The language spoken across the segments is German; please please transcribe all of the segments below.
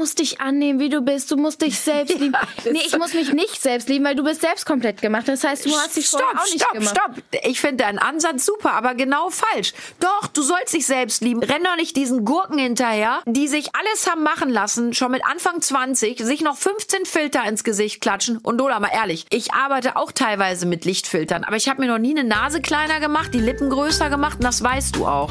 musst dich annehmen, wie du bist. Du musst dich selbst lieben. das nee, ich muss mich nicht selbst lieben, weil du bist selbst komplett gemacht. Das heißt, du hast dich Stopp, vorher auch nicht stopp, gemacht. stopp. Ich finde deinen Ansatz super, aber genau falsch. Doch, du sollst dich selbst lieben. Renn doch nicht diesen Gurken hinterher, die sich alles haben machen lassen, schon mit Anfang 20, sich noch 15 Filter ins Gesicht klatschen. Und Lola, mal ehrlich, ich arbeite auch teilweise mit Lichtfiltern, aber ich habe mir noch nie eine Nase kleiner gemacht, die Lippen größer gemacht und das weißt du auch.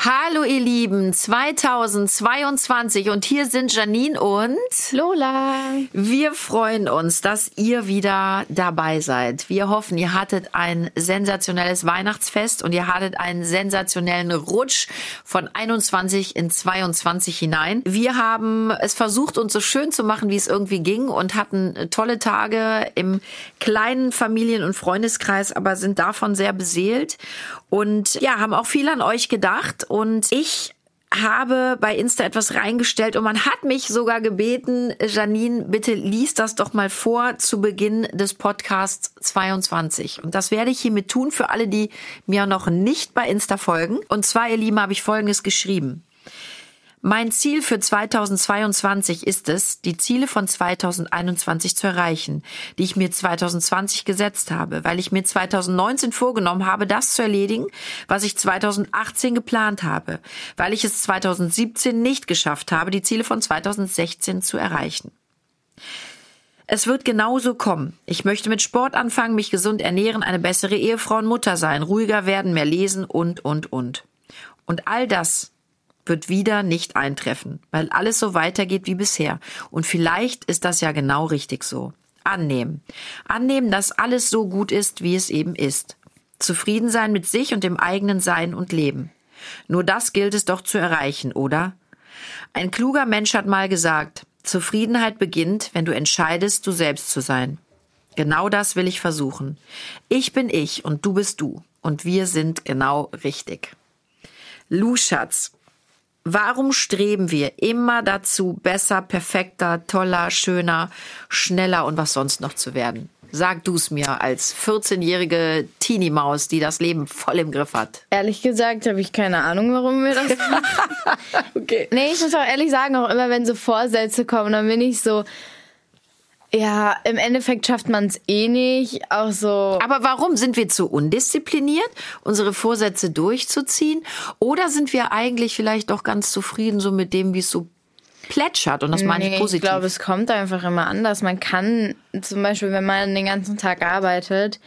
Hallo ihr Lieben, 2022 und hier sind Janine und Lola. wir freuen uns, dass ihr wieder dabei seid. Wir hoffen, ihr hattet ein sensationelles Weihnachtsfest und ihr hattet einen sensationellen Rutsch von 21 in 22 hinein. Wir haben es versucht, uns so schön zu machen, wie es irgendwie ging und hatten tolle Tage im kleinen Familien- und Freundeskreis, aber sind davon sehr beseelt und ja, haben auch viel an euch gedacht und ich habe bei Insta etwas reingestellt und man hat mich sogar gebeten, Janine, bitte lies das doch mal vor zu Beginn des Podcasts 22. Und das werde ich hiermit tun für alle, die mir noch nicht bei Insta folgen. Und zwar, ihr Lieben, habe ich Folgendes geschrieben. Mein Ziel für 2022 ist es, die Ziele von 2021 zu erreichen, die ich mir 2020 gesetzt habe, weil ich mir 2019 vorgenommen habe, das zu erledigen, was ich 2018 geplant habe, weil ich es 2017 nicht geschafft habe, die Ziele von 2016 zu erreichen. Es wird genauso kommen. Ich möchte mit Sport anfangen, mich gesund ernähren, eine bessere Ehefrau und Mutter sein, ruhiger werden, mehr lesen und, und, und. Und all das wird wieder nicht eintreffen, weil alles so weitergeht wie bisher. Und vielleicht ist das ja genau richtig so. Annehmen. Annehmen, dass alles so gut ist, wie es eben ist. Zufrieden sein mit sich und dem eigenen Sein und Leben. Nur das gilt es doch zu erreichen, oder? Ein kluger Mensch hat mal gesagt, Zufriedenheit beginnt, wenn du entscheidest, du selbst zu sein. Genau das will ich versuchen. Ich bin ich und du bist du. Und wir sind genau richtig. Lu Schatz, Warum streben wir immer dazu, besser, perfekter, toller, schöner, schneller und was sonst noch zu werden? Sag du es mir als 14-jährige Teenie-Maus, die das Leben voll im Griff hat. Ehrlich gesagt habe ich keine Ahnung, warum wir das machen. Okay. Nee, ich muss auch ehrlich sagen, auch immer wenn so Vorsätze kommen, dann bin ich so, ja, im Endeffekt schafft man es eh nicht. Auch so. Aber warum sind wir zu undiszipliniert, unsere Vorsätze durchzuziehen? Oder sind wir eigentlich vielleicht doch ganz zufrieden so mit dem, wie es so plätschert? Und das meine ich positiv. Ich glaube, es kommt einfach immer anders. Man kann zum Beispiel, wenn man den ganzen Tag arbeitet,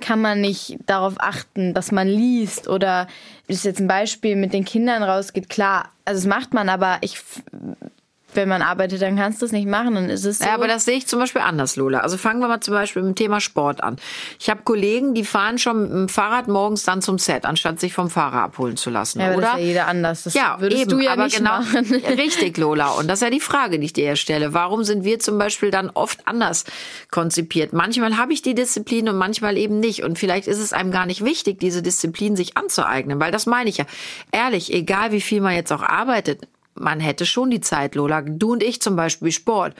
kann man nicht darauf achten, dass man liest oder ist jetzt ein Beispiel mit den Kindern rausgeht. Klar, also das macht man, aber ich, wenn man arbeitet, dann kannst du es nicht machen. Dann ist es so. Ja, aber das sehe ich zum Beispiel anders, Lola. Also fangen wir mal zum Beispiel mit dem Thema Sport an. Ich habe Kollegen, die fahren schon mit dem Fahrrad morgens dann zum Set, anstatt sich vom Fahrer abholen zu lassen, ja, aber oder? das ist ja jeder anders. Das ja, würdest eben, du ja aber nicht genau, machen. richtig, Lola. Und das ist ja die Frage, die ich dir stelle. Warum sind wir zum Beispiel dann oft anders konzipiert? Manchmal habe ich die Disziplin und manchmal eben nicht. Und vielleicht ist es einem gar nicht wichtig, diese Disziplin sich anzueignen, weil das meine ich ja. Ehrlich, egal wie viel man jetzt auch arbeitet, man hätte schon die Zeit, Lola. Du und ich zum Beispiel Sport.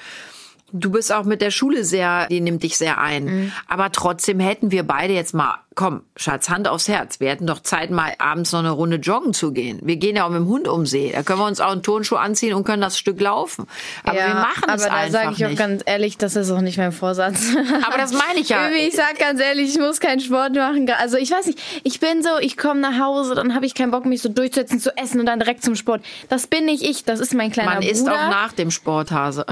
Du bist auch mit der Schule sehr, die nimmt dich sehr ein. Mhm. Aber trotzdem hätten wir beide jetzt mal, komm, Schatz, Hand aufs Herz. Wir hätten doch Zeit, mal abends noch eine Runde joggen zu gehen. Wir gehen ja auch mit dem Hund um See. Da können wir uns auch einen Turnschuh anziehen und können das Stück laufen. Aber wir machen es aber da einfach sage ich auch nicht. ganz ehrlich, das ist auch nicht mein Vorsatz. aber das meine ich ja. Irgendwie, ich sag ganz ehrlich, ich muss keinen Sport machen. Also ich weiß nicht, ich bin so, ich komme nach Hause, dann habe ich keinen Bock, mich so durchzusetzen, zu essen und dann direkt zum Sport. Das bin nicht ich, das ist mein kleiner Man Bruder. isst auch nach dem Sporthase.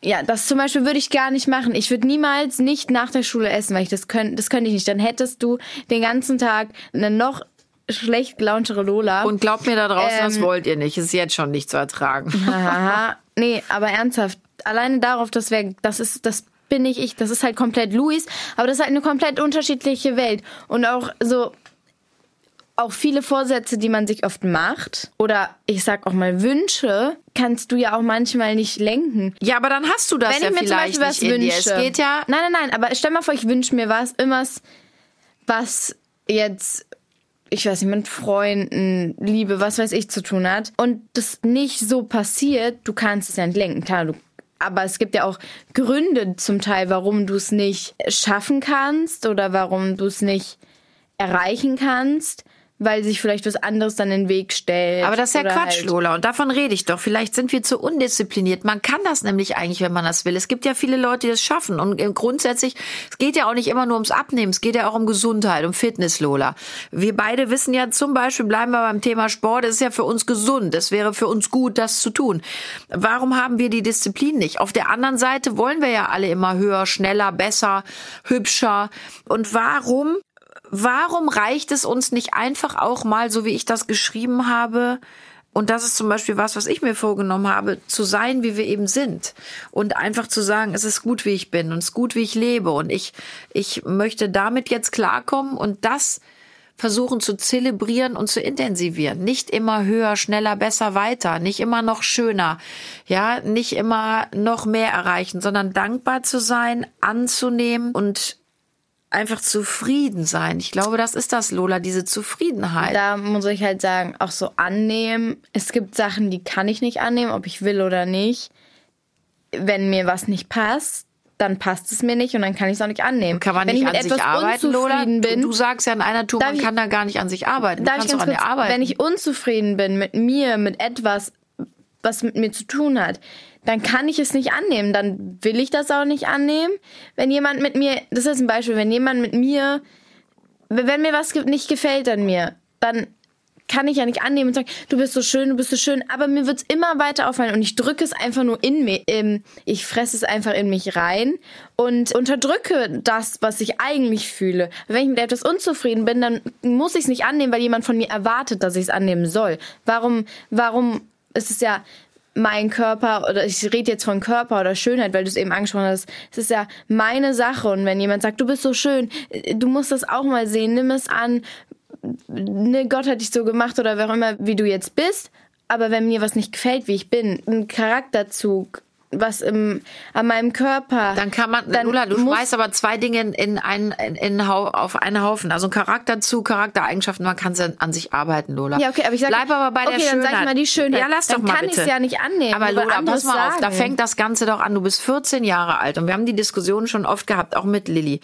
Ja, das zum Beispiel würde ich gar nicht machen. Ich würde niemals nicht nach der Schule essen, weil ich das könnte, das könnte ich nicht. Dann hättest du den ganzen Tag eine noch schlecht gelauntere Lola. Und glaubt mir da draußen, das Ähm. wollt ihr nicht. Ist jetzt schon nicht zu ertragen. Haha. nee, aber ernsthaft, alleine darauf, das wäre, das ist, das bin nicht ich, das ist halt komplett Luis, aber das ist halt eine komplett unterschiedliche Welt. Und auch so, auch viele Vorsätze, die man sich oft macht, oder ich sag auch mal Wünsche, kannst du ja auch manchmal nicht lenken. Ja, aber dann hast du das Wenn ja ich mir zum vielleicht Beispiel was dir. wünsche. Es geht ja Nein, nein, nein, aber stell mal vor, ich wünsche mir was, irgendwas, was jetzt ich weiß nicht, mit Freunden, Liebe, was weiß ich zu tun hat und das nicht so passiert, du kannst es ja nicht lenken. Klar, du aber es gibt ja auch Gründe zum Teil, warum du es nicht schaffen kannst oder warum du es nicht erreichen kannst weil sich vielleicht was anderes dann in den Weg stellt. Aber das ist ja Quatsch, halt Lola. Und davon rede ich doch. Vielleicht sind wir zu undiszipliniert. Man kann das nämlich eigentlich, wenn man das will. Es gibt ja viele Leute, die das schaffen. Und grundsätzlich, es geht ja auch nicht immer nur ums Abnehmen. Es geht ja auch um Gesundheit, um Fitness, Lola. Wir beide wissen ja zum Beispiel, bleiben wir beim Thema Sport, es ist ja für uns gesund. Es wäre für uns gut, das zu tun. Warum haben wir die Disziplin nicht? Auf der anderen Seite wollen wir ja alle immer höher, schneller, besser, hübscher. Und warum warum reicht es uns nicht einfach auch mal, so wie ich das geschrieben habe, und das ist zum Beispiel was, was ich mir vorgenommen habe, zu sein, wie wir eben sind. Und einfach zu sagen, es ist gut, wie ich bin und es ist gut, wie ich lebe. Und ich, ich möchte damit jetzt klarkommen und das versuchen zu zelebrieren und zu intensivieren. Nicht immer höher, schneller, besser, weiter. Nicht immer noch schöner. Ja, nicht immer noch mehr erreichen, sondern dankbar zu sein, anzunehmen und einfach zufrieden sein. Ich glaube, das ist das, Lola, diese Zufriedenheit. Da muss ich halt sagen, auch so annehmen. Es gibt Sachen, die kann ich nicht annehmen, ob ich will oder nicht. Wenn mir was nicht passt, dann passt es mir nicht und dann kann ich es auch nicht annehmen. Kann man wenn nicht an sich arbeiten, Lola? Bin, du, du, sagst ja in einer Tour, man ich, kann da gar nicht an sich arbeiten. Du kannst auch an dir arbeiten. Wenn ich unzufrieden bin mit mir, mit etwas, was mit mir zu tun hat, dann kann ich es nicht annehmen. Dann will ich das auch nicht annehmen. Wenn jemand mit mir, das ist ein Beispiel, wenn jemand mit mir, wenn mir was nicht gefällt an mir, dann kann ich ja nicht annehmen und sagen, du bist so schön, du bist so schön, aber mir wird es immer weiter auffallen und ich drücke es einfach nur in mir, ich fresse es einfach in mich rein und unterdrücke das, was ich eigentlich fühle. Wenn ich mit etwas unzufrieden bin, dann muss ich es nicht annehmen, weil jemand von mir erwartet, dass ich es annehmen soll. Warum, warum ist es ja, mein Körper oder ich rede jetzt von Körper oder Schönheit, weil du es eben angesprochen hast. Es ist ja meine Sache und wenn jemand sagt, du bist so schön, du musst das auch mal sehen, nimm es an. Ne, Gott hat dich so gemacht oder wer auch immer, wie du jetzt bist. Aber wenn mir was nicht gefällt, wie ich bin, ein Charakterzug, was im, an meinem Körper. Dann kann man, dann Lula, du schmeißt aber zwei Dinge in einen, in, in, auf einen Haufen. Also Charakter zu Charaktereigenschaften, man kann an sich arbeiten, Lola. Ja, okay, aber ich sag, Bleib aber bei okay, der Schönheit. dann sag ich mal die Schönheit. Ja, lass dann doch mal kann bitte. ich ja nicht annehmen. Aber Lola, pass mal sagen. auf, da fängt das Ganze doch an. Du bist 14 Jahre alt und wir haben die Diskussion schon oft gehabt, auch mit Lilly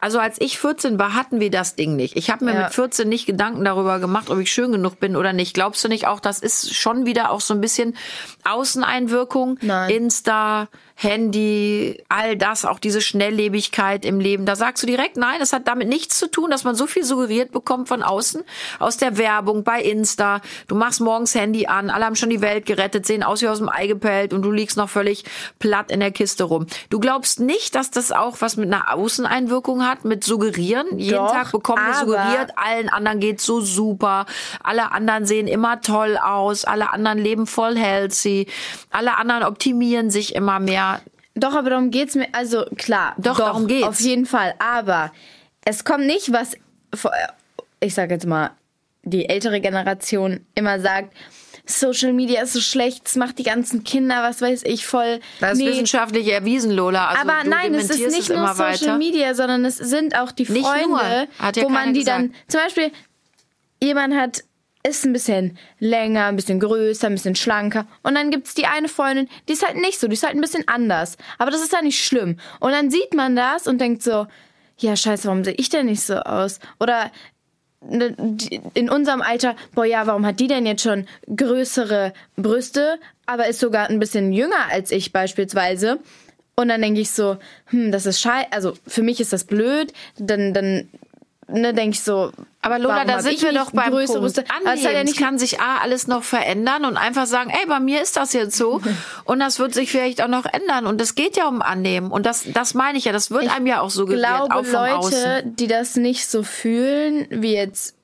also als ich 14 war, hatten wir das Ding nicht. Ich habe mir ja. mit 14 nicht Gedanken darüber gemacht, ob ich schön genug bin oder nicht. Glaubst du nicht auch, das ist schon wieder auch so ein bisschen Außeneinwirkung? Nein. Insta, Handy, all das, auch diese Schnelllebigkeit im Leben. Da sagst du direkt, nein, das hat damit nichts zu tun, dass man so viel suggeriert bekommt von außen, aus der Werbung, bei Insta. Du machst morgens Handy an, alle haben schon die Welt gerettet, sehen aus wie aus dem Ei gepellt und du liegst noch völlig platt in der Kiste rum. Du glaubst nicht, dass das auch was mit einer Außeneinwirkung hat, mit suggerieren? Jeden Doch, Tag bekommen wir suggeriert, allen anderen geht's so super, alle anderen sehen immer toll aus, alle anderen leben voll healthy, alle anderen optimieren sich immer mehr doch, aber darum geht's mir. Also klar, doch, doch darum geht's. Auf jeden Fall. Aber es kommt nicht, was ich sag jetzt mal, die ältere Generation immer sagt. Social Media ist so schlecht, es macht die ganzen Kinder, was weiß ich, voll. Das ist nee. wissenschaftlich erwiesen, Lola. Also aber nein, es ist nicht nur Social weiter. Media, sondern es sind auch die Freunde, ja wo man die gesagt. dann, zum Beispiel, jemand hat ist ein bisschen länger, ein bisschen größer, ein bisschen schlanker. Und dann gibt's die eine Freundin, die ist halt nicht so, die ist halt ein bisschen anders. Aber das ist ja nicht schlimm. Und dann sieht man das und denkt so, ja, scheiße, warum sehe ich denn nicht so aus? Oder ne, in unserem Alter, boah, ja, warum hat die denn jetzt schon größere Brüste, aber ist sogar ein bisschen jünger als ich beispielsweise? Und dann denke ich so, hm, das ist scheiße, also für mich ist das blöd, dann, dann ne, denke ich so. Aber Lola, da sind wir doch beim größere Punkt. Annehmen. ja nicht kann sich A, alles noch verändern und einfach sagen, ey, bei mir ist das jetzt so und das wird sich vielleicht auch noch ändern und es geht ja um Annehmen und das, das meine ich ja, das wird ich einem ja auch so gewährt, glaube, auch vom Leute, Außen. die das nicht so fühlen, wie jetzt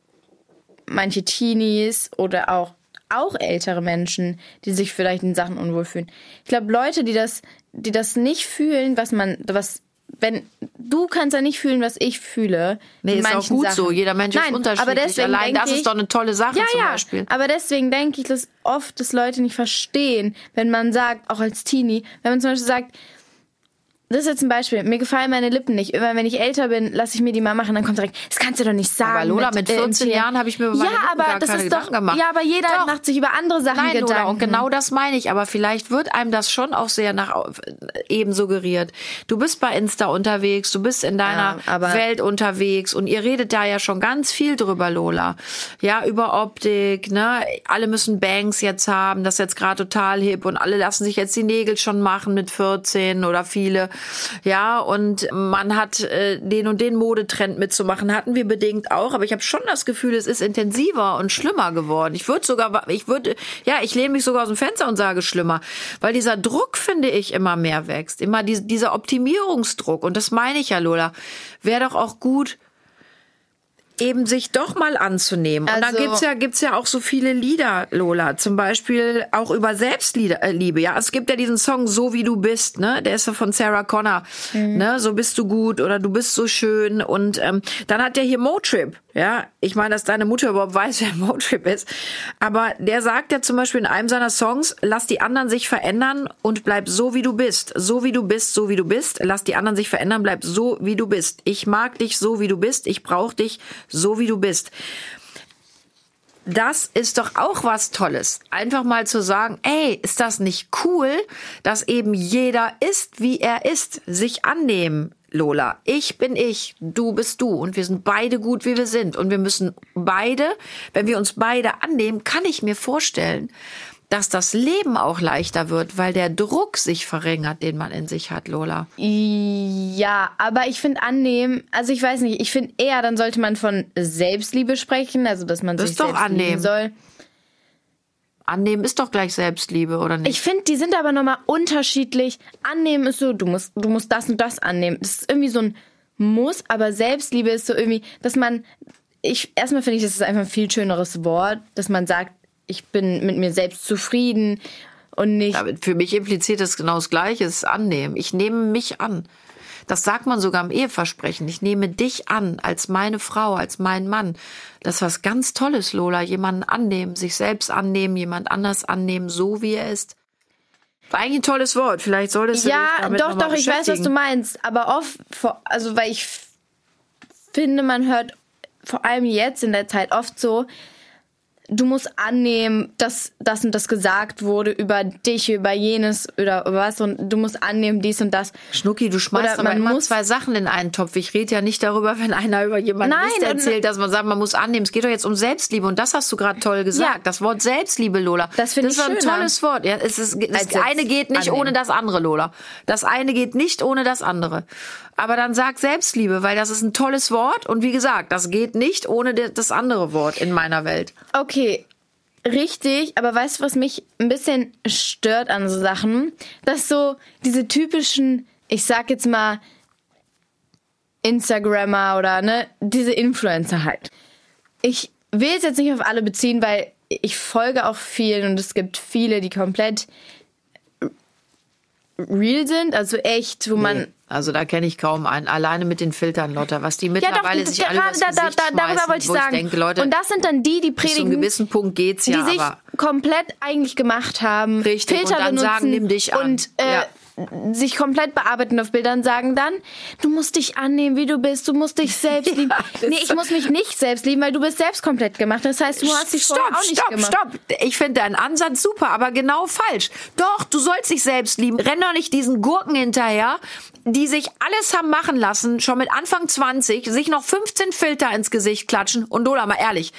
manche Teenies oder auch auch ältere Menschen, die sich vielleicht in Sachen unwohl fühlen. Ich glaube, Leute, die das, die das nicht fühlen, was man, was wenn du kannst ja nicht fühlen, was ich fühle. Nee, ist auch gut Sachen. so. Jeder Mensch Nein, ist unterschiedlich. Aber deswegen Allein das ich, ist doch eine tolle Sache ja, zum ja, Beispiel. Aber deswegen denke ich, dass oft das Leute nicht verstehen, wenn man sagt, auch als Teenie, wenn man zum Beispiel sagt, das ist jetzt ein Beispiel. Mir gefallen meine Lippen nicht. Immer wenn ich älter bin, lasse ich mir die mal machen, dann kommt direkt, das kannst du doch nicht sagen. Aber Lola, mit, äh, 14 Jahren habe ich mir über meine Ja, Lippen aber das ist doch, gemacht. ja, aber jeder Doch. macht sich über andere Sachen Nein, Gedanken. Lola, und genau das meine ich. Aber vielleicht wird einem das schon auch sehr nach eben suggeriert. Du bist bei Insta unterwegs, du bist in deiner Ja, Welt unterwegs und ihr redet da ja schon ganz viel drüber, Lola. Ja, über Optik, ne? Alle müssen Banks jetzt haben, das ist jetzt gerade total hip und alle lassen sich jetzt die Nägel schon machen mit 14 oder viele. Ja, und man hat äh, den und den Modetrend mitzumachen, hatten wir bedingt auch, aber ich habe schon das Gefühl, es ist intensiver und schlimmer geworden. Ich würde sogar, ich würde, ja, ich lehne mich sogar aus dem Fenster und sage schlimmer, weil dieser Druck, finde ich, immer mehr wächst. Immer die, dieser Optimierungsdruck. Und das meine ich ja, Lola. Wäre doch auch gut, eben sich doch mal anzunehmen. und dann Also- gibt's ja, gibt's ja auch so viele Lieder, Lola. Zum Beispiel auch über Selbstliebe. Äh, ja, es gibt ja diesen Song So wie du bist, ne? Der ist ja von Sarah Connor, ne? So bist du gut oder du bist so schön. Und ähm, dann hat der hier Motrip, ja. Ich meine, dass deine Mutter überhaupt weiß, wer Motrip ist. Aber der sagt ja zum Beispiel in einem seiner Songs, lass die anderen sich verändern und bleib so wie du bist. So wie du bist, so wie du bist. Lass die anderen sich verändern, bleib so wie du bist. Ich mag dich so wie du bist. Ich brauche dich so wie du bist. Das ist doch auch was Tolles. Einfach mal zu sagen, ey, ist das nicht cool, dass eben jeder ist, wie er ist, sich annehmen. Lola, ich bin ich, du bist du und wir sind beide gut, wie wir sind. Und wir müssen beide, wenn wir uns beide annehmen, kann ich mir vorstellen, dass das Leben auch leichter wird, weil der Druck sich verringert, den man in sich hat, Lola. Ja, aber ich finde annehmen, also ich weiß nicht, ich finde eher, dann sollte man von Selbstliebe sprechen, also dass man Das sich ist doch selbst lieben annehmen. soll. Annehmen ist doch gleich Selbstliebe, oder nicht? Ich finde, die sind aber nochmal unterschiedlich. Annehmen ist so, du musst, du musst das und das annehmen. Das ist irgendwie so ein Muss, aber Selbstliebe ist so irgendwie, dass man, ich, erstmal finde ich, das ist einfach ein viel schöneres Wort, dass man sagt, ich bin mit mir selbst zufrieden und nicht, Aber für mich impliziert das genau das Gleiche, es ist annehmen. Ich nehme mich an. Das sagt man sogar im Eheversprechen. Ich nehme dich an als meine Frau, als mein Mann. Das ist was ganz Tolles, Lola. Jemanden annehmen, sich selbst annehmen, jemand anders annehmen, so wie er ist. War eigentlich ein tolles Wort. Vielleicht solltest du dich Ja, damit doch, doch, ich weiß, was du meinst. Aber oft, also weil ich finde, man hört vor allem jetzt in der Zeit oft so, du musst annehmen, dass das und das gesagt wurde über dich, über jenes oder was und du musst annehmen dies und das. Schnucki, du schmeißt Oder aber man immer muss- zwei Sachen in einen Topf. Ich rede ja nicht darüber, wenn einer über jemanden Mist erzählt, dass man sagt, man muss annehmen. Es geht doch jetzt um Selbstliebe und das hast du gerade toll gesagt. Ja. Das Wort Selbstliebe, Lola. Das finde ist ich ein schöner. tolles Wort. Ja, es ist, das eine geht nicht annehmen. ohne das andere, Lola. Das eine geht nicht ohne das andere. Aber dann sag Selbstliebe, weil das ist ein tolles Wort und wie gesagt, das geht nicht ohne das andere Wort in meiner Welt. Okay, richtig, aber weißt du, was mich ein bisschen stört an so Sachen? Dass so diese typischen, ich sag jetzt mal, Instagrammer oder ne, diese Influencer halt. Ich will es jetzt nicht auf alle beziehen, weil ich folge auch vielen und es gibt viele, die komplett real sind, also echt, wo man Also da kenne ich kaum einen. Alleine mit den Filtern, Lotta, was die ja, doch, mittlerweile sich alle da, da, Gesicht da, darüber wollte ich sagen. Ich denke, Leute, und das sind dann die, die bis zu einem predigen, gewissen Punkt geht's ja, die sich komplett eigentlich gemacht haben, Richtig, Filter und dann benutzen sagen, nimm dich an. und äh, Ja. sich komplett bearbeiten auf Bildern, sagen dann, du musst dich annehmen, wie du bist, du musst dich selbst lieben. das nee, ich muss mich nicht selbst lieben, weil du bist selbst komplett gemacht. Das heißt, du hast dich stopp, vorher auch nicht stopp, gemacht. stopp. Ich finde deinen Ansatz super, aber genau falsch. Doch, du sollst dich selbst lieben. Renn doch nicht diesen Gurken hinterher, die sich alles haben machen lassen, schon mit Anfang 20, sich noch 15 Filter ins Gesicht klatschen. Und Lola, mal ehrlich,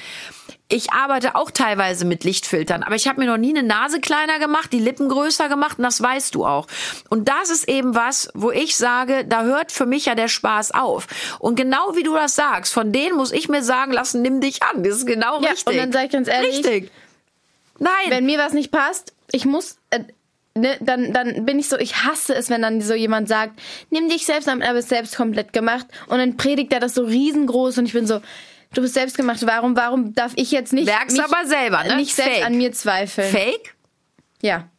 ich arbeite auch teilweise mit Lichtfiltern, aber ich habe mir noch nie eine Nase kleiner gemacht, die Lippen größer gemacht und das weißt du auch. Und das ist eben was, wo ich sage, da hört für mich ja der Spaß auf. Und genau wie du das sagst, von denen muss ich mir sagen lassen, nimm dich an. Das ist genau Ja, richtig. und dann sag ich ganz ehrlich, Richtig. Nein. wenn mir was nicht passt, ich muss, ne, dann, dann bin ich so, ich hasse es, wenn dann so jemand sagt, nimm dich selbst an, aber ist selbst komplett gemacht. Und dann predigt er das so riesengroß und ich bin so, du bist selbst gemacht, warum, warum darf ich jetzt nicht, Merk's mich, aber selber, ne? nicht selbst Fake. an mir zweifeln? Fake? Ja.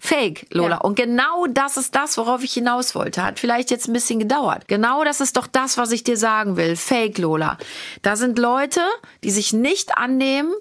Fake, Lola. Ja. Und genau das ist das, worauf ich hinaus wollte. Hat vielleicht jetzt ein bisschen gedauert. Genau das ist doch das, was ich dir sagen will. Fake, Lola. Da sind Leute, die sich nicht annehmen,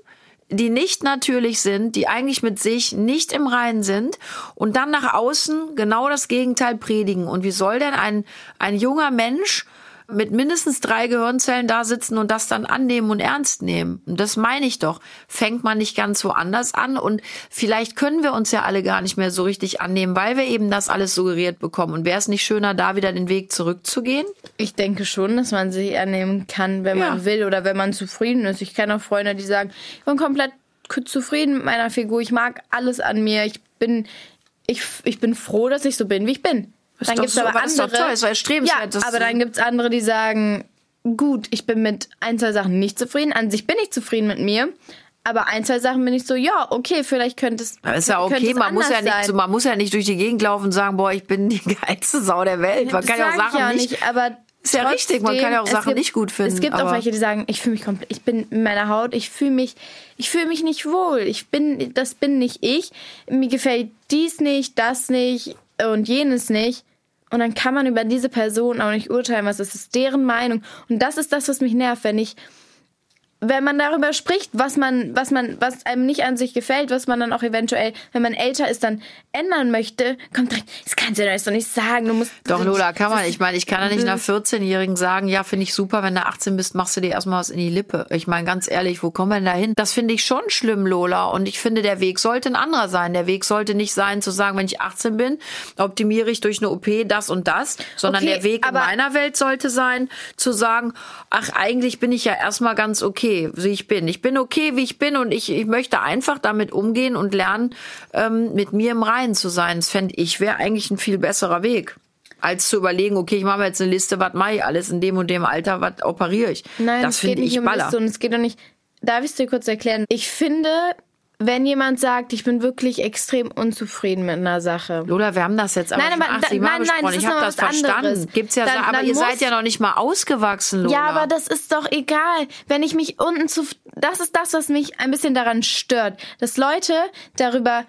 die nicht natürlich sind, die eigentlich mit sich nicht im Reinen sind und dann nach außen genau das Gegenteil predigen. Und wie soll denn ein, ein junger Mensch mit mindestens drei Gehirnzellen da sitzen und das dann annehmen und ernst nehmen. Und das meine ich doch. Fängt man nicht ganz so anders an und vielleicht können wir uns ja alle gar nicht mehr so richtig annehmen, weil wir eben das alles suggeriert bekommen. Und wäre es nicht schöner, da wieder den Weg zurückzugehen? Ich denke schon, dass man sich annehmen kann, wenn ja. man will oder wenn man zufrieden ist. Ich kenne auch Freunde, die sagen, ich bin komplett zufrieden mit meiner Figur. Ich mag alles an mir. Ich bin, ich, ich bin froh, dass ich so bin, wie ich bin. Ist dann gibt es aber andere. Toll, ist erstrebenswert, ja, aber dann gibt es andere, die sagen, gut, ich bin mit ein, zwei Sachen nicht zufrieden. An sich bin ich zufrieden mit mir. Aber ein, zwei Sachen bin ich so, ja, okay, vielleicht könnte es. Aber ist ja okay, man muss ja, nicht, so, man muss ja nicht durch die Gegend laufen und sagen, boah, ich bin die geilste Sau der Welt. Man das kann ja auch Sachen ja nicht, nicht. Aber ist ja richtig, man kann ja auch Sachen gibt, nicht gut finden. Es gibt auch welche, die sagen, ich fühle mich komplett, ich bin in meiner Haut, ich fühle mich, ich fühle mich nicht wohl. Ich bin, das bin nicht ich. Mir gefällt dies nicht, das nicht und jenes nicht. Und dann kann man über diese Person auch nicht urteilen, was ist, ist deren Meinung. Und das ist das, was mich nervt, wenn ich wenn man darüber spricht, was man, was man, was einem nicht an sich gefällt, was man dann auch eventuell, wenn man älter ist, dann ändern möchte, kommt direkt, das kannst du doch nicht sagen, du musst. Doch, Lola, kann man. Ich meine, ich kann ja nicht nach 14-Jährigen sagen, ja, finde ich super, wenn du 18 bist, machst du dir erstmal was in die Lippe. Ich meine, ganz ehrlich, wo kommen wir denn da hin? Das finde ich schon schlimm, Lola. Und ich finde, der Weg sollte ein anderer sein. Der Weg sollte nicht sein, zu sagen, wenn ich 18 bin, optimiere ich durch eine OP das und das, sondern okay, der Weg in meiner Welt sollte sein, zu sagen, ach, eigentlich bin ich ja erstmal ganz okay okay, wie ich bin. Ich bin okay, wie ich bin und ich, ich möchte einfach damit umgehen und lernen, ähm, mit mir im Reinen zu sein. Das fände ich, wäre eigentlich ein viel besserer Weg als zu überlegen, okay, ich mache jetzt eine Liste, was mache ich alles in dem und dem Alter, was operiere ich. Nein, das finde ich um. Liste und es geht doch nicht. Darf ich es dir kurz erklären? Ich finde, wenn jemand sagt, ich bin wirklich extrem unzufrieden mit einer Sache. Lola, wir haben das jetzt aber nein, aber, 80 Mal nein, besprochen. Nein, ich habe das verstanden. Anderes. Gibt's ja, dann, so, aber ihr seid ja noch nicht mal ausgewachsen, Lola. Ja, aber das ist doch egal. Wenn ich mich unten zu, das ist das, was mich ein bisschen daran stört, dass Leute darüber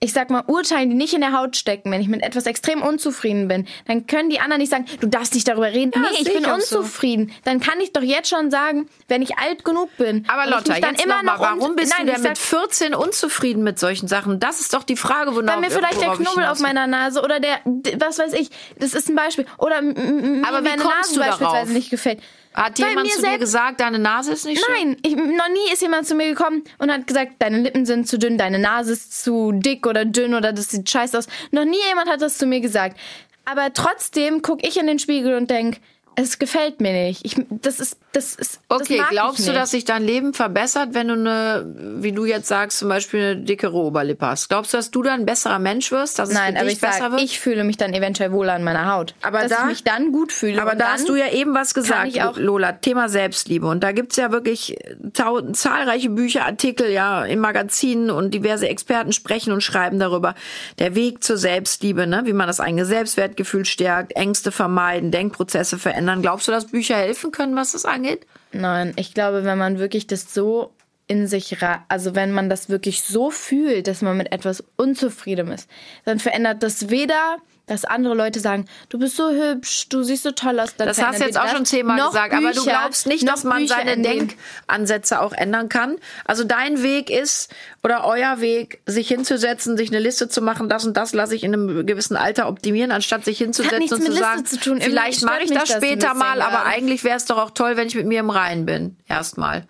ich sag mal, urteilen, die nicht in der Haut stecken, wenn ich mit etwas extrem unzufrieden bin, dann können die anderen nicht sagen, du darfst nicht darüber reden. Ja, nee, ich bin unzufrieden. So. Dann kann ich doch jetzt schon sagen, wenn ich alt genug bin. Aber Lotta, dann jetzt immer noch mal, warum bist Nein, du denn mit 14 unzufrieden mit solchen Sachen? Das ist doch die Frage, wonach Weil mir vielleicht der Knubbel auf meiner Nase oder der, was weiß ich, das ist ein Beispiel. Oder mir meine Nase beispielsweise darauf? nicht gefällt. Hat jemand zu dir gesagt, deine Nase ist nicht schön? Nein, ich, noch nie ist jemand zu mir gekommen und hat gesagt, deine Lippen sind zu dünn, deine Nase ist zu dick oder dünn oder das sieht scheiße aus. Noch nie jemand hat das zu mir gesagt. Aber trotzdem gucke ich in den Spiegel und denke, es gefällt mir nicht. Ich, das ist, das ist. Okay, das glaubst du, dass sich dein Leben verbessert, wenn du eine, wie du jetzt sagst, zum Beispiel eine dickere Oberlippe hast? Glaubst du, dass du dann ein besserer Mensch wirst, dass Nein, es für dich ich besser sag, wird? Ich fühle mich dann eventuell wohler an meiner Haut. Aber dass da, ich mich dann gut fühle. Aber da hast du ja eben was gesagt, Lola, Thema Selbstliebe. Und da gibt's ja wirklich zahlreiche Bücher, Artikel, ja, in Magazinen und diverse Experten sprechen und schreiben darüber. Der Weg zur Selbstliebe, ne? wie man das eigene Selbstwertgefühl stärkt, Ängste vermeiden, Denkprozesse verändern. Glaubst du, dass Bücher helfen können, was das angeht? Nein, ich glaube, wenn man wirklich das so in sich, also wenn man das wirklich so fühlt, dass man mit etwas unzufrieden ist, dann verändert das weder dass andere Leute sagen, du bist so hübsch, du siehst so toll aus. das hast du jetzt auch schon zehnmal gesagt, Bücher, aber du glaubst nicht, dass man Bücher seine Denkansätze auch ändern kann. Also dein Weg ist oder euer Weg, sich hinzusetzen, sich eine Liste zu machen, das und das lasse ich in einem gewissen Alter optimieren, anstatt sich hinzusetzen und zu sagen, zu vielleicht mache ich das später mal, aber eigentlich wäre es doch auch toll, wenn ich mit mir im Reinen bin, erstmal.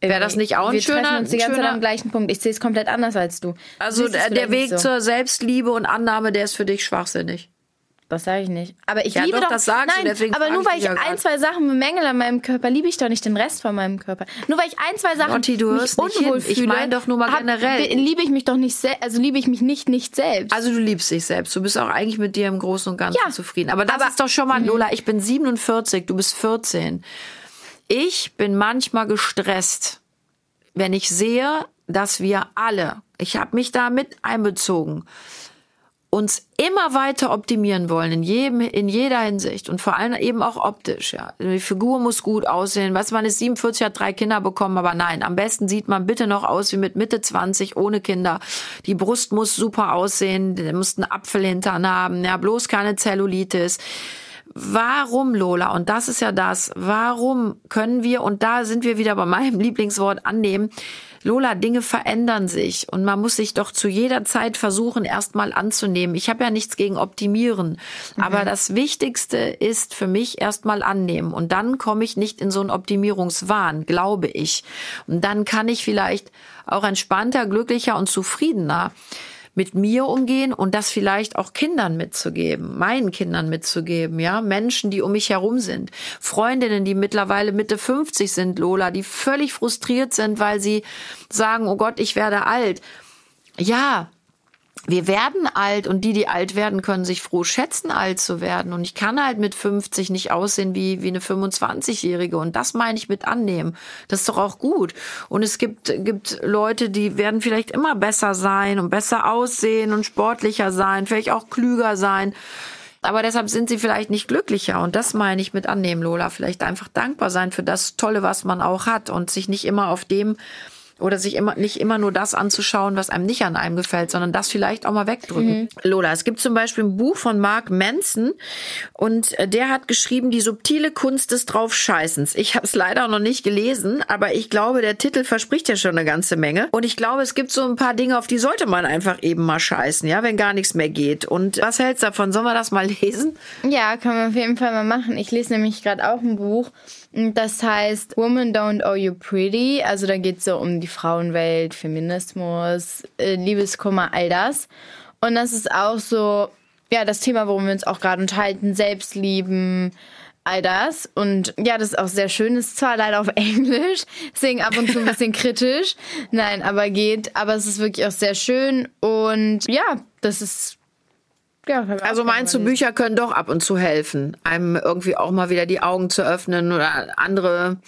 Wäre das nicht auch ein wir schöner? Wir uns die ganze Zeit am gleichen Punkt. Ich sehe es komplett anders als du. Also der, der Weg so. zur Selbstliebe und Annahme, der ist für dich schwachsinnig. Das sage ich nicht. Aber ich ja, liebe doch, doch. Das sagst nein, du, deswegen aber nur weil ich, ich ein, zwei Sachen bemängel an meinem Körper, liebe ich doch nicht den Rest von meinem Körper. Nur weil ich ein, zwei Sachen Lotti, du mich unwohl fühle, ich meine doch nur mal generell. Hab, liebe ich mich doch nicht selbst, also liebe ich mich nicht nicht selbst. Also du liebst dich selbst. Du bist auch eigentlich mit dir im Großen und Ganzen ja, zufrieden. Aber das aber, ist doch schon mal, mhm. Lola, ich bin 47, du bist 14. Ich bin manchmal gestresst wenn ich sehe, dass wir alle, ich habe mich da mit einbezogen, uns immer weiter optimieren wollen in jedem in jeder Hinsicht und vor allem eben auch optisch ja. Die Figur muss gut aussehen. Was man ist 47 hat drei Kinder bekommen aber nein am besten sieht man bitte noch aus wie mit Mitte 20 ohne Kinder. Die Brust muss super aussehen der muss einen Apfelhintern haben ja bloß keine Zellulitis Warum, Lola? Und das ist ja das. Warum können wir, und da sind wir wieder bei meinem Lieblingswort annehmen, Lola, Dinge verändern sich und man muss sich doch zu jeder Zeit versuchen, erstmal anzunehmen. Ich habe ja nichts gegen Optimieren, mhm. aber das Wichtigste ist für mich erstmal annehmen und dann komme ich nicht in so einen Optimierungswahn, glaube ich. Und dann kann ich vielleicht auch entspannter, glücklicher und zufriedener mit mir umgehen und das vielleicht auch Kindern mitzugeben, meinen Kindern mitzugeben, ja, Menschen, die um mich herum sind, Freundinnen, die mittlerweile Mitte 50 sind, Lola, die völlig frustriert sind, weil sie sagen, oh Gott, ich werde alt. Ja, wir werden alt und die, die alt werden, können sich froh schätzen, alt zu werden. Und ich kann halt mit 50 nicht aussehen wie, wie eine 25-Jährige. Und das meine ich mit annehmen. Das ist doch auch gut. Und es gibt, gibt Leute, die werden vielleicht immer besser sein und besser aussehen und sportlicher sein, vielleicht auch klüger sein. Aber deshalb sind sie vielleicht nicht glücklicher. Und das meine ich mit annehmen, Lola. Vielleicht einfach dankbar sein für das Tolle, was man auch hat und sich nicht immer auf dem oder sich immer nicht immer nur das anzuschauen, was einem nicht an einem gefällt, sondern das vielleicht auch mal wegdrücken. Mhm. Lola, es gibt zum Beispiel ein Buch von Mark Manson und äh, der hat geschrieben die subtile Kunst des Draufscheißens. Ich habe es leider noch nicht gelesen, aber ich glaube, der Titel verspricht ja schon eine ganze Menge und ich glaube, es gibt so ein paar Dinge, auf die sollte man einfach eben mal scheißen, ja, wenn gar nichts mehr geht. Und was hältst du davon? Sollen wir das mal lesen? Ja, kann man auf jeden Fall mal machen. Ich lese nämlich gerade auch ein Buch das heißt Woman Don't Owe You Pretty. Also da geht es so um die Frauenwelt, Feminismus, äh, Liebeskummer, all das. Und das ist auch so, ja, das Thema, worum wir uns auch gerade unterhalten, Selbstlieben, all das. Und ja, das ist auch sehr schön. Ist zwar leider auf Englisch, deswegen ab und zu ein bisschen kritisch. Nein, aber geht. Aber es ist wirklich auch sehr schön. Und ja, das ist ja, also meinst du, Bücher können doch ab und zu helfen, einem irgendwie auch mal wieder die Augen zu öffnen oder andere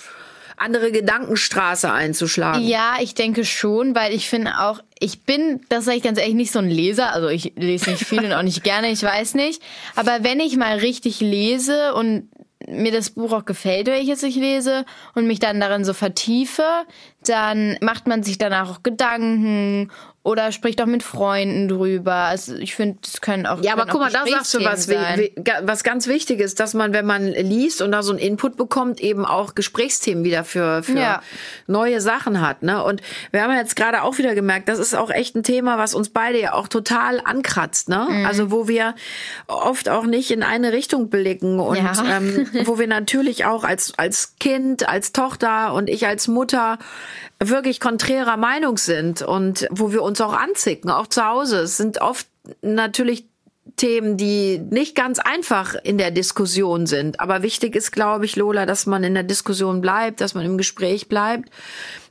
andere Gedankenstraße einzuschlagen. Ja, ich denke schon, weil ich finde auch, ich bin, das sage ich ganz ehrlich, nicht so ein Leser. Also ich lese nicht viel und auch nicht gerne, ich weiß nicht. Aber wenn ich mal richtig lese und mir das Buch auch gefällt, welches ich lese und mich dann darin so vertiefe, dann macht man sich danach auch Gedanken oder spricht auch mit Freunden drüber. Also ich finde, es können auch. Ja, aber guck mal, da sagst du was, was ganz wichtig ist, dass man, wenn man liest und da so einen Input bekommt, eben auch Gesprächsthemen wieder für, für ja. neue Sachen hat. Ne? Und wir haben jetzt gerade auch wieder gemerkt, das ist auch echt ein Thema, was uns beide ja auch total ankratzt. Ne? Mhm. Also wo wir oft auch nicht in eine Richtung blicken und ja. ähm, wo wir natürlich auch als, als Kind, als Tochter und ich als Mutter wirklich konträrer Meinung sind und wo wir uns auch anzicken, auch zu Hause. Es sind oft natürlich Themen, die nicht ganz einfach in der Diskussion sind. Aber wichtig ist, glaube ich, Lola, dass man in der Diskussion bleibt, dass man im Gespräch bleibt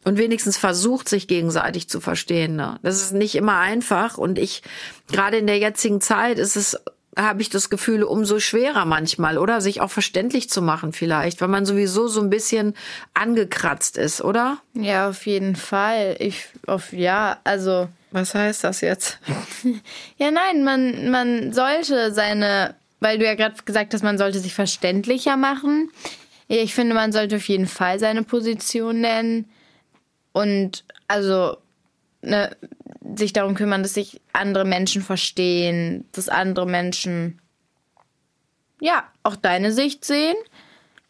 und wenigstens versucht, sich gegenseitig zu verstehen. Ne? Das ist nicht immer einfach. Und ich, gerade in der jetzigen Zeit, ist es habe ich das Gefühl, umso schwerer manchmal, oder? Sich auch verständlich zu machen vielleicht, weil man sowieso so ein bisschen angekratzt ist, oder? Ja, auf jeden Fall. Ich, auf, ja, also. Was heißt das jetzt? ja, nein, man, man sollte seine, weil du ja gerade gesagt hast, man sollte sich verständlicher machen. Ich finde, man sollte auf jeden Fall seine Position nennen. Und also, ne, sich darum kümmern, dass sich andere Menschen verstehen, dass andere Menschen ja auch deine Sicht sehen.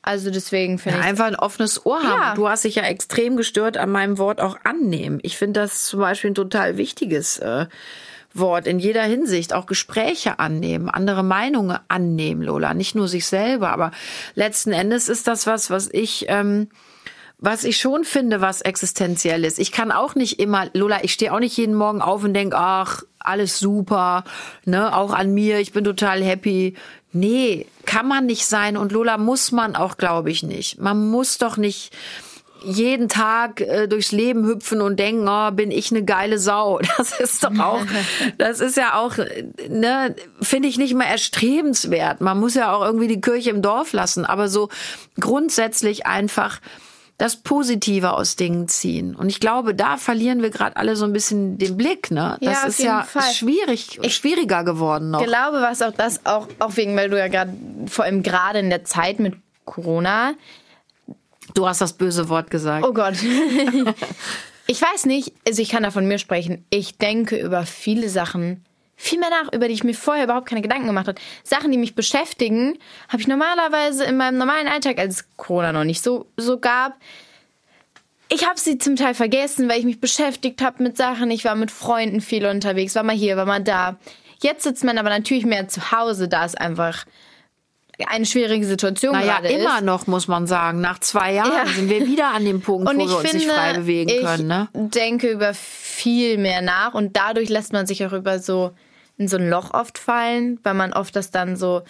Also deswegen finde ja, ich einfach ein offenes Ohr haben. Ja. Du hast dich ja extrem gestört an meinem Wort auch annehmen. Ich finde das zum Beispiel ein total wichtiges äh, Wort in jeder Hinsicht. Auch Gespräche annehmen, andere Meinungen annehmen, Lola. Nicht nur sich selber, aber letzten Endes ist das was, was ich ähm, was ich schon finde, was existenziell ist. Ich kann auch nicht immer, Lola, ich stehe auch nicht jeden Morgen auf und denk, ach, alles super, ne, auch an mir, ich bin total happy. Nee, kann man nicht sein und Lola muss man auch, glaube ich, nicht. Man muss doch nicht jeden Tag äh, durchs Leben hüpfen und denken, oh, bin ich eine geile Sau. Das ist doch auch, das ist ja auch, ne, finde ich nicht mal erstrebenswert. Man muss ja auch irgendwie die Kirche im Dorf lassen, aber so grundsätzlich einfach das Positive aus Dingen ziehen. Und ich glaube, da verlieren wir gerade alle so ein bisschen den Blick. Ne? Das ja, ist ja Fall. schwierig, ich schwieriger geworden noch. Ich glaube, was auch das auch, auch wegen, weil du ja gerade vor allem gerade in der Zeit mit Corona. Du hast das böse Wort gesagt. Oh Gott. ich weiß nicht, also ich kann da von mir sprechen. Ich denke über viele Sachen viel mehr nach, über die ich mir vorher überhaupt keine Gedanken gemacht habe. Sachen, die mich beschäftigen, habe ich normalerweise in meinem normalen Alltag, als es Corona noch nicht so, so gab, ich habe sie zum Teil vergessen, weil ich mich beschäftigt habe mit Sachen. Ich war mit Freunden viel unterwegs, war mal hier, war mal da. Jetzt sitzt man aber natürlich mehr zu Hause, da es einfach eine schwierige Situation naja, gerade ist. immer noch, muss man sagen. Nach zwei Jahren Ja. sind wir wieder an dem Punkt, Und wo ich wir uns finde, nicht frei bewegen ich können. Ne? denke über viel mehr nach und dadurch lässt man sich auch über so in so ein Loch oft fallen, weil man oft das dann so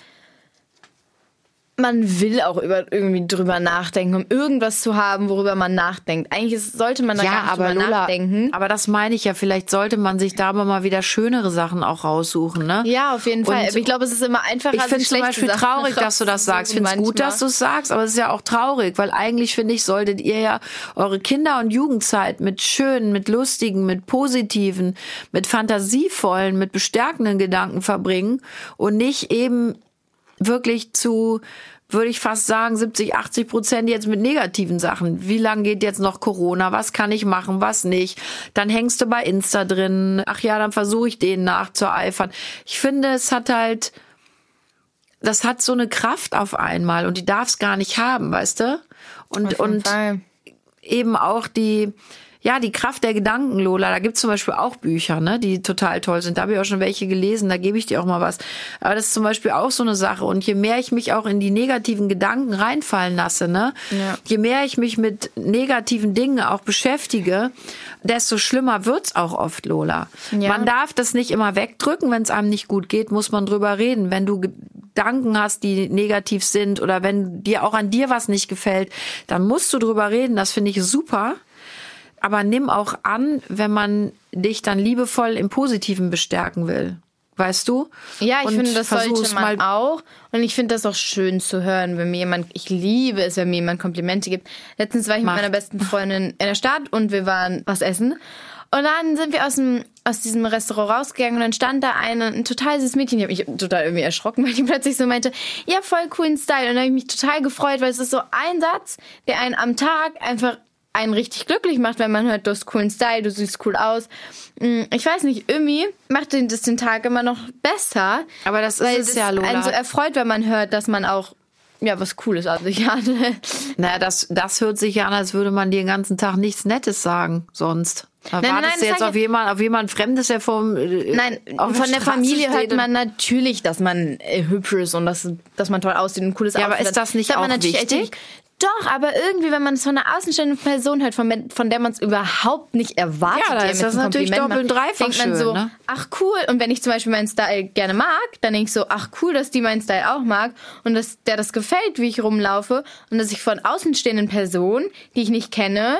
man will auch über irgendwie drüber nachdenken, um irgendwas zu haben, worüber man nachdenkt. Eigentlich ist, sollte man da gar Ja, nicht aber drüber Lola, nachdenken. aber das meine ich ja, vielleicht sollte man sich da aber mal wieder schönere Sachen auch raussuchen, ne? Ja, auf jeden Fall. Und Aber ich glaube, es ist immer einfacher, Ich finde sich zum Beispiel Sachen traurig, dass du das sagst. Ich finde es gut, dass du es sagst, aber es ist ja auch traurig, weil eigentlich finde ich, solltet ihr ja eure Kinder- und Jugendzeit mit schönen, mit lustigen, mit positiven, mit fantasievollen, mit bestärkenden Gedanken verbringen und nicht eben wirklich zu würde ich fast sagen, 70, 80 Prozent jetzt mit negativen Sachen. Wie lange geht jetzt noch Corona? Was kann ich machen, was nicht? Dann hängst du bei Insta drin. Ach ja, dann versuche ich denen nachzueifern. Ich finde, es hat halt, das hat so eine Kraft auf einmal und die darf es gar nicht haben, weißt du? Und, und Fall. eben auch die, ja, die Kraft der Gedanken, Lola. Da gibt's zum Beispiel auch Bücher, ne, die total toll sind. Da habe ich auch schon welche gelesen, da gebe ich dir auch mal was. Aber das ist zum Beispiel auch so eine Sache. Und je mehr ich mich auch in die negativen Gedanken reinfallen lasse, ne, Ja. je mehr ich mich mit negativen Dingen auch beschäftige, desto schlimmer wird's auch oft, Lola. Ja. Man darf das nicht immer wegdrücken. Wenn es einem nicht gut geht, muss man drüber reden. Wenn du Gedanken hast, die negativ sind oder wenn dir auch an dir was nicht gefällt, dann musst du drüber reden. Das finde ich super. Aber nimm auch an, wenn man dich dann liebevoll im Positiven bestärken will. Weißt du? Ja, ich Und finde, das sollte man mal auch. Und ich finde das auch schön zu hören, wenn mir jemand, ich liebe es, wenn mir jemand Komplimente gibt. Letztens war ich Mach. mit meiner besten Freundin in der Stadt und wir waren was essen. Und dann sind wir aus, dem, aus diesem Restaurant rausgegangen und dann stand da eine, ein total süßes Mädchen. Ich habe mich total irgendwie erschrocken, weil die plötzlich so meinte, ja, voll coolen Style. Und dann habe ich mich total gefreut, weil es ist so ein Satz, der einen am Tag einfach einen richtig glücklich macht, wenn man hört, du hast coolen Style, du siehst cool aus. Mm, Ich weiß nicht, irgendwie macht den- das den Tag immer noch besser. Aber das ist es ja, Lola. einen so erfreut, wenn man hört, dass man auch ja was Cooles an sich hat. Naja, das, das hört sich ja an, als würde man dir den ganzen Tag nichts Nettes sagen, sonst. Da nein, wartest nein, du jetzt auf jemand, auf jemand Fremdes, der vom äh, Nein, von der Straße Familie hört man natürlich, dass man äh, hübsch ist und dass, dass man toll aussieht und cooles Ja, aber Outfit ist hat. das nicht man auch natürlich wichtig? Doch, aber irgendwie, wenn man es von einer außenstehenden Person hört, von, von der man es überhaupt nicht erwartet, Ja, da ist das natürlich doppelt macht, dreifach denkt man schön, so, ne? ach cool. Und wenn ich zum Beispiel meinen Style gerne mag, dann denke ich so, ach cool, dass die meinen Style auch mag und dass der das gefällt, wie ich rumlaufe und dass ich von außenstehenden Personen, die ich nicht kenne,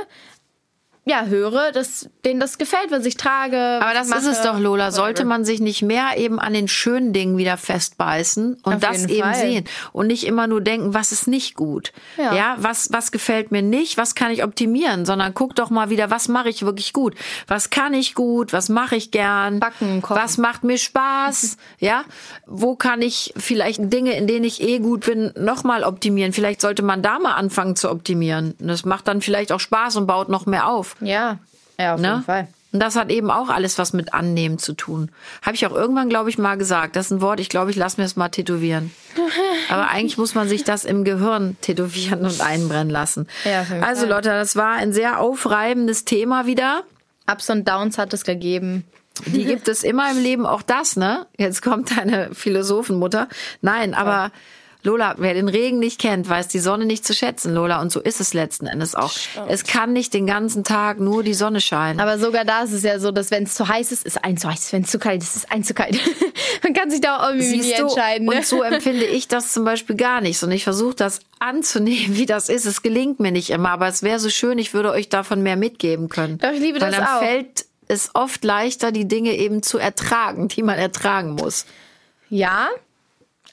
ja, höre, dass denen das gefällt, was ich trage. Aber das ist es doch, Lola. Sollte man sich nicht mehr eben an den schönen Dingen wieder festbeißen und Auf das eben Fall. sehen und nicht immer nur denken, was ist nicht gut. Ja, Ja. was, was gefällt mir nicht, was kann ich optimieren, sondern guck doch mal wieder, was mache ich wirklich gut? Was kann ich gut? Was mache ich gern? Backen, kochen. Was macht mir Spaß? ja, wo kann ich vielleicht Dinge, in denen ich eh gut bin, nochmal optimieren? Vielleicht sollte man da mal anfangen zu optimieren. Und Das macht dann vielleicht auch Spaß und baut noch mehr auf. Ja, ja, auf Ne? jeden Fall. Und das hat eben auch alles was mit Annehmen zu tun. Habe ich auch irgendwann, glaube ich, mal gesagt. Das ist ein Wort, ich glaube, ich lasse mir das mal tätowieren. Aber eigentlich muss man sich das im Gehirn tätowieren und einbrennen lassen. Ja, also. Lotta, das war ein sehr aufreibendes Thema wieder. Ups und Downs hat es gegeben. Die gibt es immer im Leben, auch das, ne? Jetzt kommt deine Philosophenmutter. Nein, aber Lola, wer den Regen nicht kennt, weiß die Sonne nicht zu schätzen, Lola. Und so ist es letzten Endes auch. Es kann nicht den ganzen Tag nur die Sonne scheinen. Aber sogar da ist es ja so, dass wenn es zu heiß ist, ist ein zu heiß. Wenn es zu kalt ist, ist ein zu kalt. Man kann sich da auch irgendwie nie Siehst du, entscheiden. Ne? und so empfinde ich das zum Beispiel gar nicht. Und ich versuche das anzunehmen, wie das ist. Es gelingt mir nicht immer, aber es wäre so schön, ich würde euch davon mehr mitgeben können. Doch, ich liebe Weil das dann auch. fällt es oft leichter, die Dinge eben zu ertragen, die man ertragen muss. ja,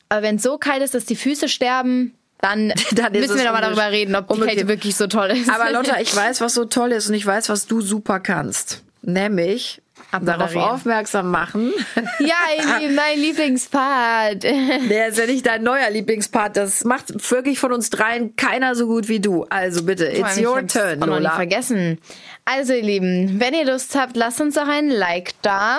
aber wenn es so kalt ist, dass die Füße sterben, dann, Dann müssen wir doch mal unbesch- darüber reden, ob die. Kälte wirklich so toll ist. Aber Lotta, ich weiß, was so toll ist und ich weiß, was du super kannst. Nämlich darauf aufmerksam machen. ja, ihr Lieben, mein Lieblingspart. Der ist ja nicht dein neuer Lieblingspart. Das macht wirklich von uns dreien keiner so gut wie du. Also bitte, it's your turn, auch Lola. vergessen. Also ihr Lieben, wenn ihr Lust habt, lasst uns doch ein Like da.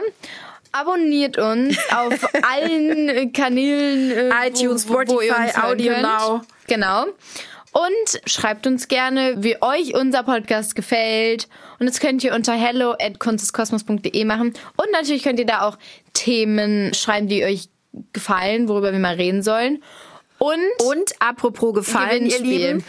Abonniert uns auf allen Kanälen. Äh, iTunes, Spotify, Audio Now. Genau. Und schreibt uns gerne, wie euch unser Podcast gefällt. Und das könnt ihr unter hello at kunsteskosmos.de machen. Und natürlich könnt ihr da auch Themen schreiben, die euch gefallen, worüber wir mal reden sollen. Und, und apropos gefallen, ihr Lieben.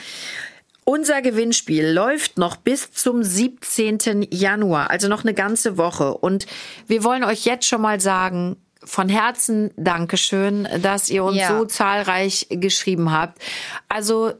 Unser Gewinnspiel läuft noch bis zum 17. Januar, also noch eine ganze Woche. Und wir wollen euch jetzt schon mal sagen, von Herzen Dankeschön, dass ihr uns ja. so zahlreich geschrieben habt. Also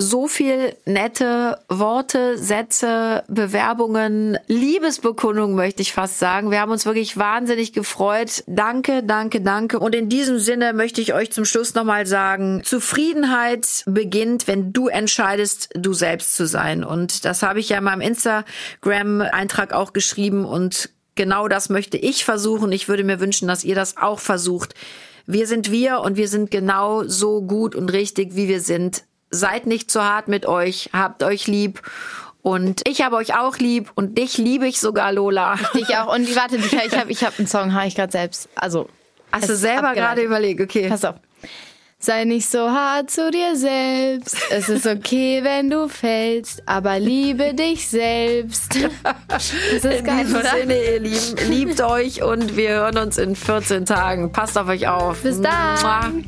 so viel nette Worte, Sätze, Bewerbungen, Liebesbekundungen möchte ich fast sagen. Wir haben uns wirklich wahnsinnig gefreut. Danke, danke, danke. Und in diesem Sinne möchte ich euch zum Schluss nochmal sagen, Zufriedenheit beginnt, wenn du entscheidest, du selbst zu sein. Und das habe ich ja in meinem Instagram-Eintrag auch geschrieben und genau das möchte ich versuchen. Ich würde mir wünschen, dass ihr das auch versucht. Wir sind wir und wir sind genau so gut und richtig, wie wir sind seid nicht zu hart mit euch, habt euch lieb. Und ich habe euch auch lieb und dich liebe ich sogar, Lola. Dich auch. Und warte, ich habe ich hab einen Song, habe ich gerade selbst. Also. Hast du selber gerade überlegt, okay. Pass auf. Sei nicht so hart zu dir selbst. Es ist okay, wenn du fällst, aber liebe dich selbst. Das ist geil, in diesem oder? Sinne, ihr Lieben, liebt euch und wir hören uns in 14 Tagen. Passt auf euch auf. Bis dann.